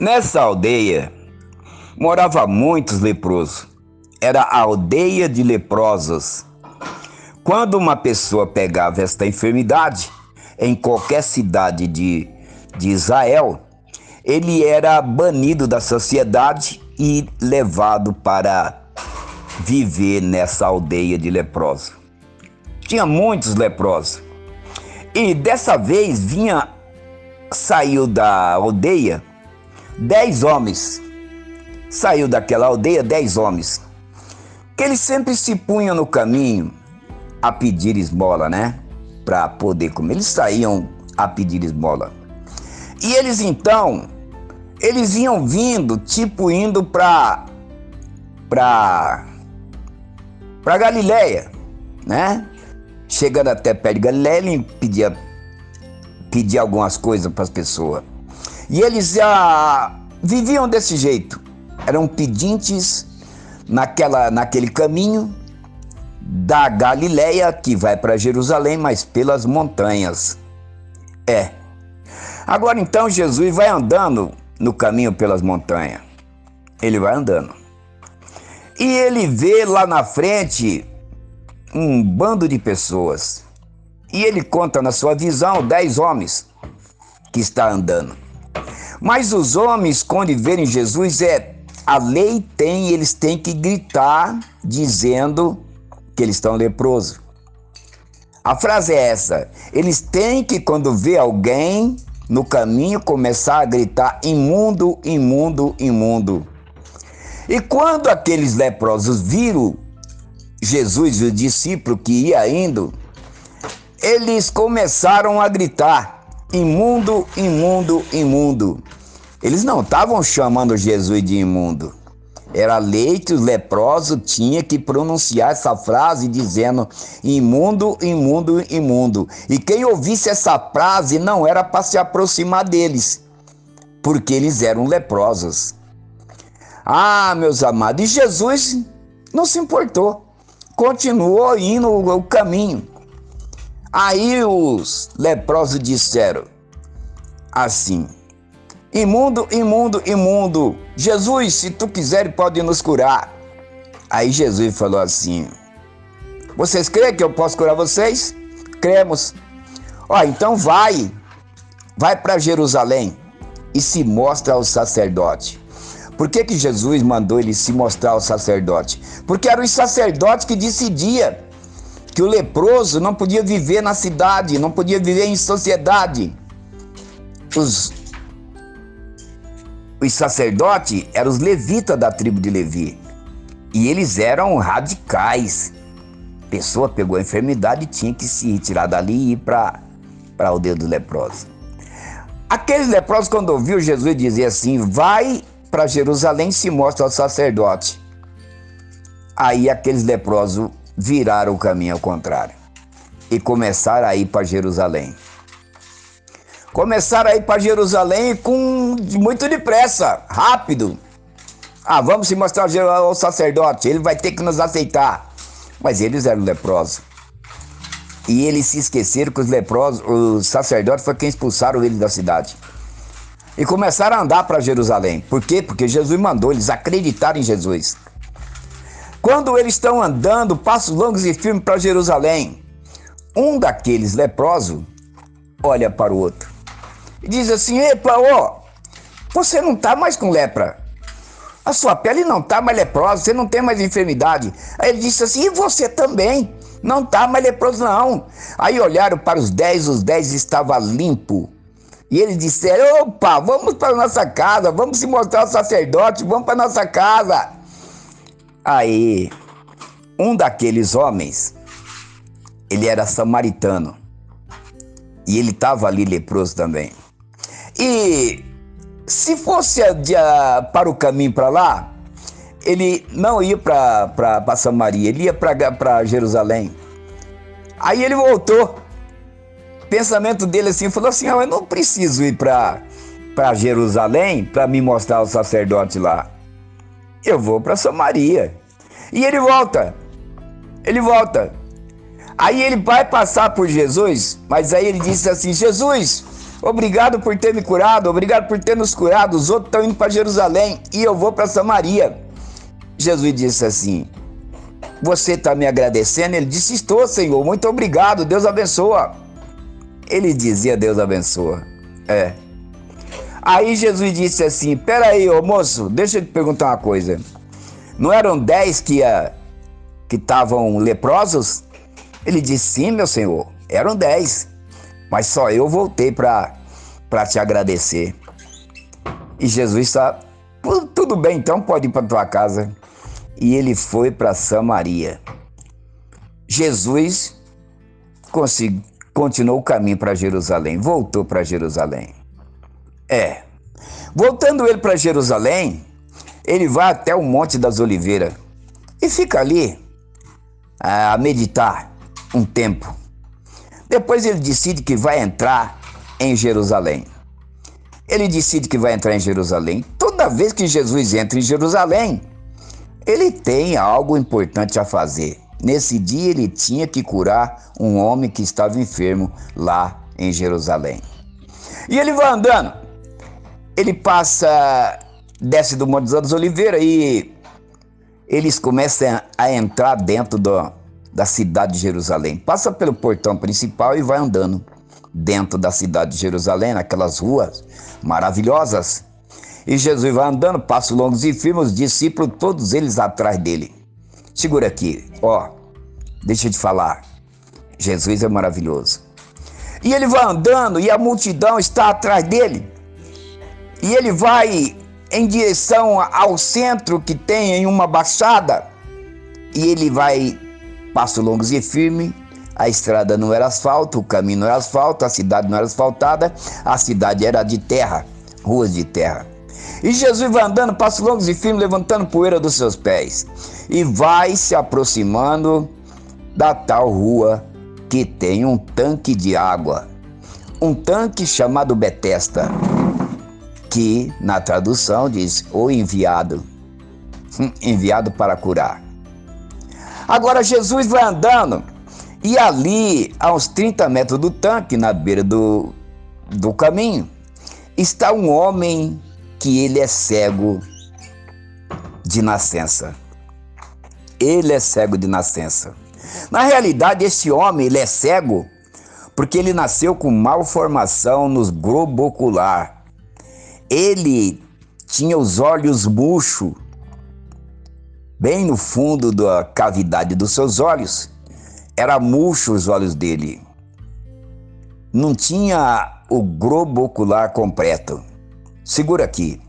Nessa aldeia morava muitos leprosos. Era a aldeia de leprosos. Quando uma pessoa pegava esta enfermidade em qualquer cidade de, de Israel, ele era banido da sociedade e levado para viver nessa aldeia de leprosos. Tinha muitos leprosos. E dessa vez vinha, saiu da aldeia dez homens. Saiu daquela aldeia dez homens. Que eles sempre se punham no caminho a pedir esmola, né? Para poder comer. Eles saíam a pedir esmola. E eles então, eles iam vindo, tipo indo para para para Galileia, né? Chegando até perto de Galileia, ele pedia pedia algumas coisas para as pessoas. E eles já viviam desse jeito. Eram pedintes naquela, naquele caminho da Galileia que vai para Jerusalém, mas pelas montanhas. É. Agora então Jesus vai andando no caminho pelas montanhas. Ele vai andando. E ele vê lá na frente um bando de pessoas. E ele conta na sua visão dez homens que está andando. Mas os homens, quando verem Jesus, é a lei tem, eles têm que gritar dizendo que eles estão leprosos. A frase é essa: eles têm que, quando vê alguém no caminho, começar a gritar imundo, imundo, imundo. E quando aqueles leprosos viram Jesus e o discípulo que ia indo, eles começaram a gritar: imundo, imundo, imundo. Eles não estavam chamando Jesus de imundo. Era lei que os leprosos tinham que pronunciar essa frase dizendo imundo, imundo, imundo. E quem ouvisse essa frase não era para se aproximar deles, porque eles eram leprosos. Ah, meus amados, e Jesus não se importou, continuou indo o caminho. Aí os leprosos disseram assim: Imundo, imundo, imundo, Jesus, se tu quiser, pode nos curar. Aí Jesus falou assim: Vocês creem que eu posso curar vocês? Cremos. Ó, então vai, vai para Jerusalém e se mostra ao sacerdote. Por que, que Jesus mandou ele se mostrar ao sacerdote? Porque eram os sacerdotes que decidiam que o leproso não podia viver na cidade, não podia viver em sociedade. Os, os sacerdotes eram os levitas da tribo de Levi. E eles eram radicais. A pessoa pegou a enfermidade e tinha que se retirar dali e ir para a aldeia dos leprosos. Aqueles leprosos, quando ouviu Jesus dizer assim: Vai para Jerusalém e se mostra ao sacerdote. Aí aqueles leprosos viraram o caminho ao contrário e começaram a ir para Jerusalém. Começaram a ir para Jerusalém com muito depressa, rápido. Ah, vamos se mostrar ao sacerdote, ele vai ter que nos aceitar. Mas eles eram leprosos. E eles se esqueceram que os leprosos, os sacerdotes foi quem expulsaram eles da cidade. E começaram a andar para Jerusalém. Por quê? Porque Jesus mandou eles acreditarem em Jesus. Quando eles estão andando passos longos e firmes para Jerusalém, um daqueles leprosos olha para o outro e diz assim: Epa, ó, você não está mais com lepra. A sua pele não está mais leprosa, você não tem mais enfermidade. Aí ele disse assim: E você também? Não está mais leproso, não. Aí olharam para os dez, os dez estava limpo. E eles disseram: Opa, vamos para nossa casa, vamos se mostrar ao sacerdote, vamos para nossa casa. Aí, um daqueles homens, ele era samaritano. E ele estava ali leproso também. E se fosse para o caminho para lá, ele não ia para Samaria, ele ia para Jerusalém. Aí ele voltou. Pensamento dele assim, falou assim: ah, eu não preciso ir para Jerusalém para me mostrar o sacerdote lá eu vou para Samaria. E ele volta. Ele volta. Aí ele vai passar por Jesus, mas aí ele disse assim: Jesus, Obrigado por ter me curado, obrigado por ter nos curado. Os outros estão indo para Jerusalém e eu vou para Samaria. Jesus disse assim: Você está me agradecendo? Ele disse: Estou, Senhor, muito obrigado, Deus abençoa. Ele dizia: Deus abençoa. É. Aí Jesus disse assim: Peraí, ô moço, deixa eu te perguntar uma coisa. Não eram dez que estavam leprosos? Ele disse: Sim, meu senhor, eram dez. Mas só eu voltei para te agradecer. E Jesus está. Tudo bem, então pode ir para tua casa. E ele foi para Samaria. Jesus continuou o caminho para Jerusalém, voltou para Jerusalém. É. Voltando ele para Jerusalém, ele vai até o Monte das Oliveiras e fica ali a meditar um tempo. Depois ele decide que vai entrar em Jerusalém. Ele decide que vai entrar em Jerusalém. Toda vez que Jesus entra em Jerusalém, ele tem algo importante a fazer. Nesse dia ele tinha que curar um homem que estava enfermo lá em Jerusalém. E ele vai andando ele passa, desce do Monte das Oliveiras e eles começam a entrar dentro do, da cidade de Jerusalém. Passa pelo portão principal e vai andando dentro da cidade de Jerusalém, naquelas ruas maravilhosas. E Jesus vai andando, passos longos e firmes, os discípulos, todos eles atrás dele. Segura aqui, ó, deixa eu te falar. Jesus é maravilhoso. E ele vai andando e a multidão está atrás dele e ele vai em direção ao centro que tem em uma baixada e ele vai passo longos e firme. A estrada não era asfalto, o caminho não era asfalto, a cidade não era asfaltada, a cidade era de terra, ruas de terra. E Jesus vai andando, passo longos e firmes, levantando poeira dos seus pés, e vai se aproximando da tal rua que tem um tanque de água, um tanque chamado Betesda que na tradução diz o enviado, hum, enviado para curar. Agora Jesus vai andando e ali, a uns 30 metros do tanque, na beira do, do caminho, está um homem que ele é cego de nascença. Ele é cego de nascença. Na realidade, esse homem ele é cego porque ele nasceu com malformação nos globo ocular ele tinha os olhos murchos, bem no fundo da cavidade dos seus olhos. Era murcho os olhos dele. Não tinha o globo ocular completo. Segura aqui.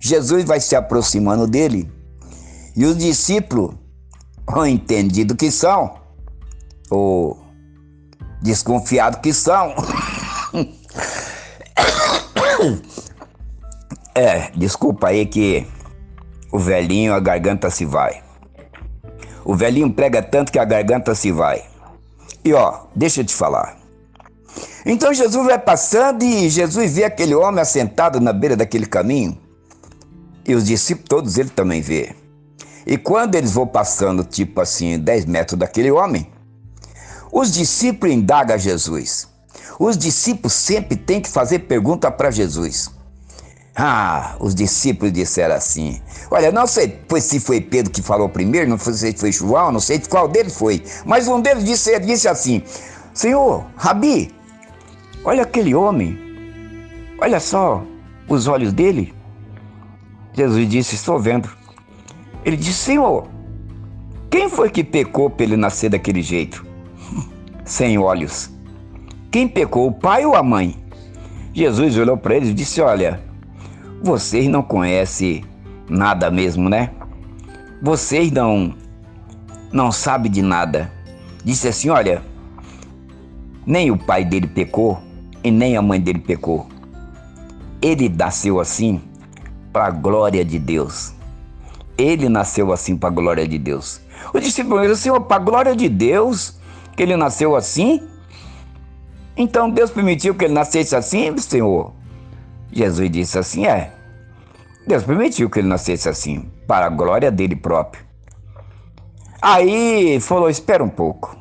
Jesus vai se aproximando dele e os discípulos, o entendido que são, ou desconfiado que são, É, desculpa aí que o velhinho, a garganta se vai. O velhinho prega tanto que a garganta se vai. E ó, deixa eu te falar. Então Jesus vai passando e Jesus vê aquele homem assentado na beira daquele caminho. E os discípulos, todos ele também vê. E quando eles vão passando, tipo assim, 10 metros daquele homem, os discípulos indagam Jesus. Os discípulos sempre têm que fazer pergunta para Jesus. Ah, os discípulos disseram assim. Olha, não sei se foi Pedro que falou primeiro, não sei se foi João, não sei qual deles foi. Mas um deles disse, disse assim: Senhor, Rabi, olha aquele homem, olha só os olhos dele. Jesus disse: Estou vendo. Ele disse: Senhor, quem foi que pecou para ele nascer daquele jeito? Sem olhos. Quem pecou, o pai ou a mãe? Jesus olhou para eles e disse: Olha, vocês não conhecem nada mesmo, né? Vocês não não sabem de nada. Disse assim: olha, nem o pai dele pecou e nem a mãe dele pecou. Ele nasceu assim para a glória de Deus. Ele nasceu assim para a glória de Deus. O discípulo disse: Senhor, para a glória de Deus, que ele nasceu assim? Então Deus permitiu que ele nascesse assim, Senhor? Jesus disse assim: é. Deus permitiu que ele nascesse assim, para a glória dele próprio. Aí falou: espera um pouco,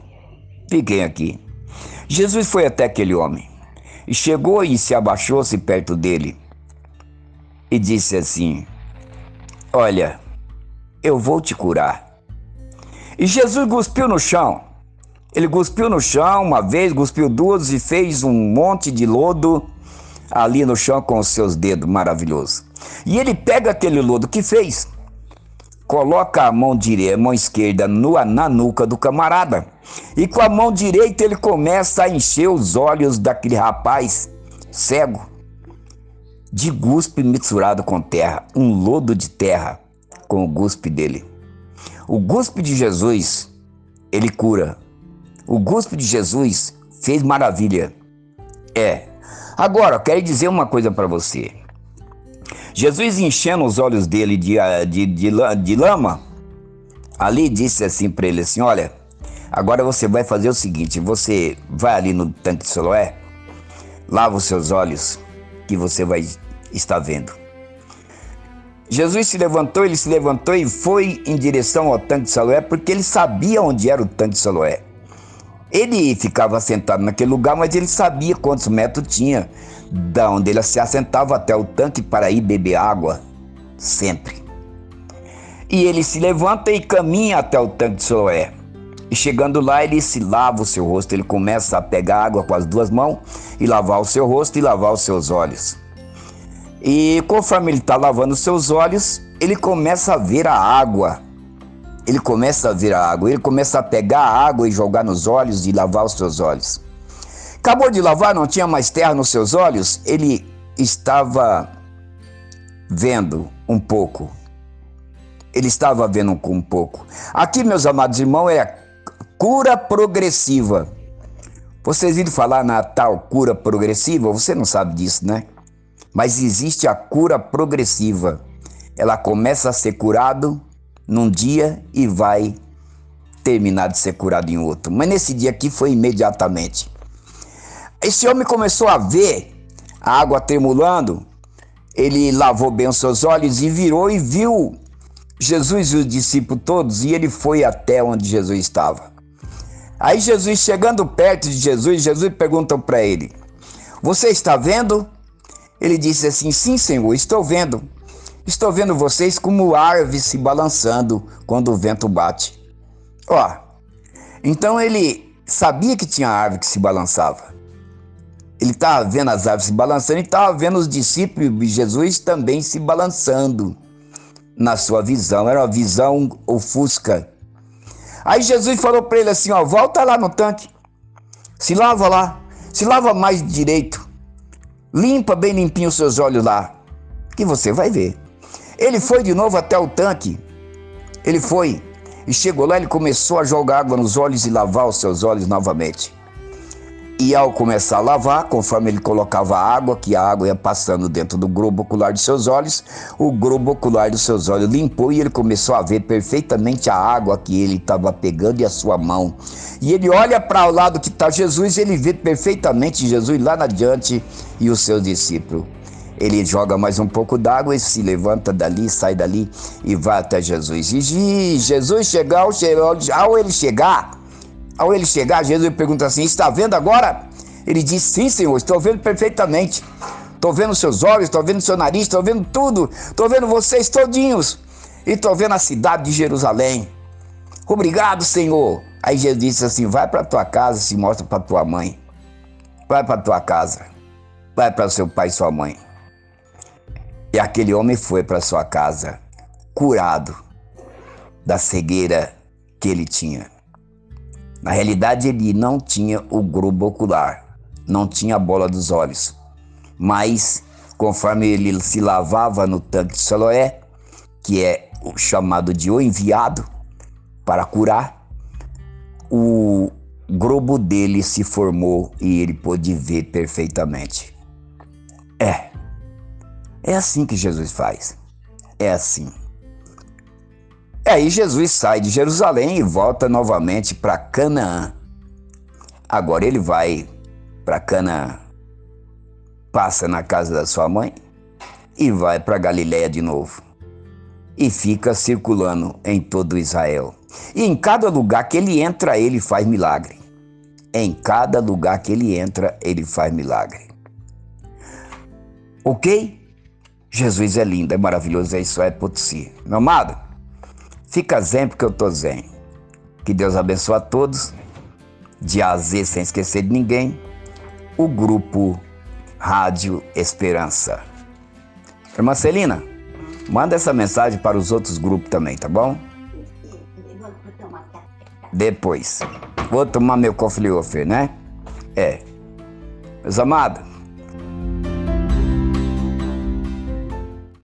fiquem aqui. Jesus foi até aquele homem. e chegou e se abaixou-se perto dele e disse assim: Olha, eu vou te curar. E Jesus cuspiu no chão. Ele cuspiu no chão uma vez, cuspiu duas e fez um monte de lodo ali no chão com os seus dedos, maravilhoso. E ele pega aquele lodo que fez, coloca a mão direita, a mão esquerda na nuca do camarada, e com a mão direita ele começa a encher os olhos daquele rapaz cego de guspe misturado com terra, um lodo de terra com o guspe dele. O guspe de Jesus, ele cura. O guspe de Jesus fez maravilha. É. Agora, eu quero dizer uma coisa para você. Jesus enchendo os olhos dele de, de, de, de lama, ali disse assim para ele assim, olha, agora você vai fazer o seguinte, você vai ali no tanque de Siloé, lava os seus olhos, que você vai estar vendo. Jesus se levantou, ele se levantou e foi em direção ao tanque de Siloé, porque ele sabia onde era o tanque de Siloé. Ele ficava sentado naquele lugar, mas ele sabia quantos metros tinha da onde ele se assentava até o tanque para ir beber água, sempre. E ele se levanta e caminha até o tanque de Siloé. E chegando lá, ele se lava o seu rosto, ele começa a pegar água com as duas mãos e lavar o seu rosto e lavar os seus olhos. E conforme ele está lavando os seus olhos, ele começa a ver a água. Ele começa a ver a água, ele começa a pegar a água e jogar nos olhos e lavar os seus olhos. Acabou de lavar, não tinha mais terra nos seus olhos, ele estava vendo um pouco. Ele estava vendo um pouco. Aqui, meus amados irmãos, é a cura progressiva. Vocês viram falar na tal cura progressiva? Você não sabe disso, né? Mas existe a cura progressiva. Ela começa a ser curado num dia e vai terminar de ser curado em outro. Mas nesse dia aqui foi imediatamente. Esse homem começou a ver a água tremulando. Ele lavou bem os seus olhos e virou e viu Jesus e os discípulos todos e ele foi até onde Jesus estava. Aí Jesus chegando perto de Jesus, Jesus perguntou para ele: Você está vendo? Ele disse assim: Sim, Senhor, estou vendo. Estou vendo vocês como árvores se balançando quando o vento bate. Ó, então ele sabia que tinha árvore que se balançava. Ele estava vendo as árvores se balançando e estava vendo os discípulos de Jesus também se balançando na sua visão. Era uma visão ofusca. Aí Jesus falou para ele assim: ó, volta lá no tanque, se lava lá, se lava mais direito, limpa bem limpinho os seus olhos lá, que você vai ver. Ele foi de novo até o tanque. Ele foi e chegou lá, ele começou a jogar água nos olhos e lavar os seus olhos novamente. E ao começar a lavar, conforme ele colocava água, que a água ia passando dentro do globo ocular de seus olhos, o globo ocular dos seus olhos limpou e ele começou a ver perfeitamente a água que ele estava pegando e a sua mão. E ele olha para o lado que está Jesus, ele vê perfeitamente Jesus lá na diante e os seus discípulos. Ele joga mais um pouco d'água e se levanta dali, sai dali e vai até Jesus. E Jesus chegar, ao ele chegar, ao ele chegar, Jesus pergunta assim: Está vendo agora? Ele diz: Sim, Senhor, estou vendo perfeitamente. Estou vendo seus olhos, estou vendo seu nariz, estou vendo tudo. Estou vendo vocês todinhos. E estou vendo a cidade de Jerusalém. Obrigado, Senhor. Aí Jesus disse assim: Vai para tua casa, se mostra para tua mãe. Vai para tua casa. Vai para seu pai e sua mãe. E aquele homem foi para sua casa, curado da cegueira que ele tinha. Na realidade, ele não tinha o globo ocular, não tinha a bola dos olhos. Mas, conforme ele se lavava no tanque de Siloé, que é o chamado de o enviado para curar, o globo dele se formou e ele pôde ver perfeitamente. É, é assim que Jesus faz. É assim. E aí Jesus sai de Jerusalém e volta novamente para Canaã. Agora ele vai para Canaã, passa na casa da sua mãe e vai para Galiléia de novo. E fica circulando em todo Israel. E em cada lugar que ele entra, ele faz milagre. Em cada lugar que ele entra, ele faz milagre. Ok? Jesus é lindo, é maravilhoso, é isso, é Potsi. Meu amado, fica zen porque eu tô zen. Que Deus abençoe a todos. De a Z, sem esquecer de ninguém. O grupo Rádio Esperança. Irmã Celina, manda essa mensagem para os outros grupos também, tá bom? Depois. Vou tomar meu cofre né? É. Meus amados,